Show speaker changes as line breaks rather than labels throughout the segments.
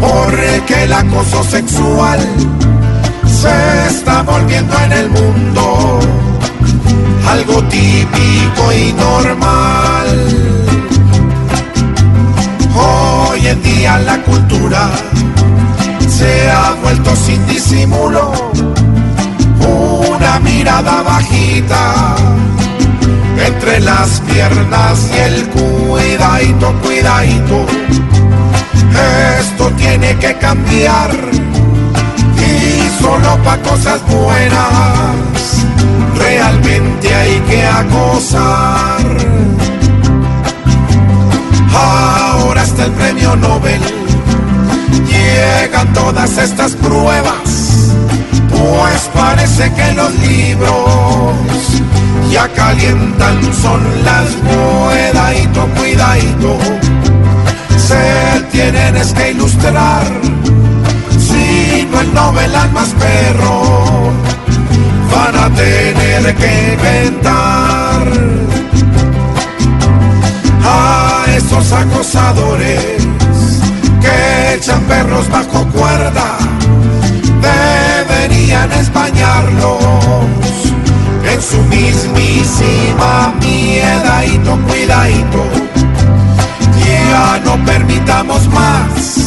porque el acoso sexual se está volviendo en el mundo algo típico y normal. Hoy en día la cultura se ha vuelto sin disimulo, una mirada bajita entre las piernas y el cuidadito, cuidadito. Esto tiene que cambiar y solo para cosas buenas realmente hay que acosar. Ahora está el premio Nobel, llegan todas estas pruebas, pues parece que los libros ya calientan son las cuidadito, cuidadito. Se tienen es si no el novelan más perro, van a tener que inventar a esos acosadores que echan perros bajo cuerda, deberían españarlos en su mismísima miedadito, cuidadito. Ya no permitamos más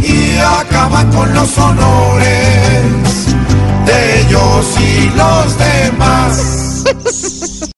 y acaban con los honores de ellos y los demás.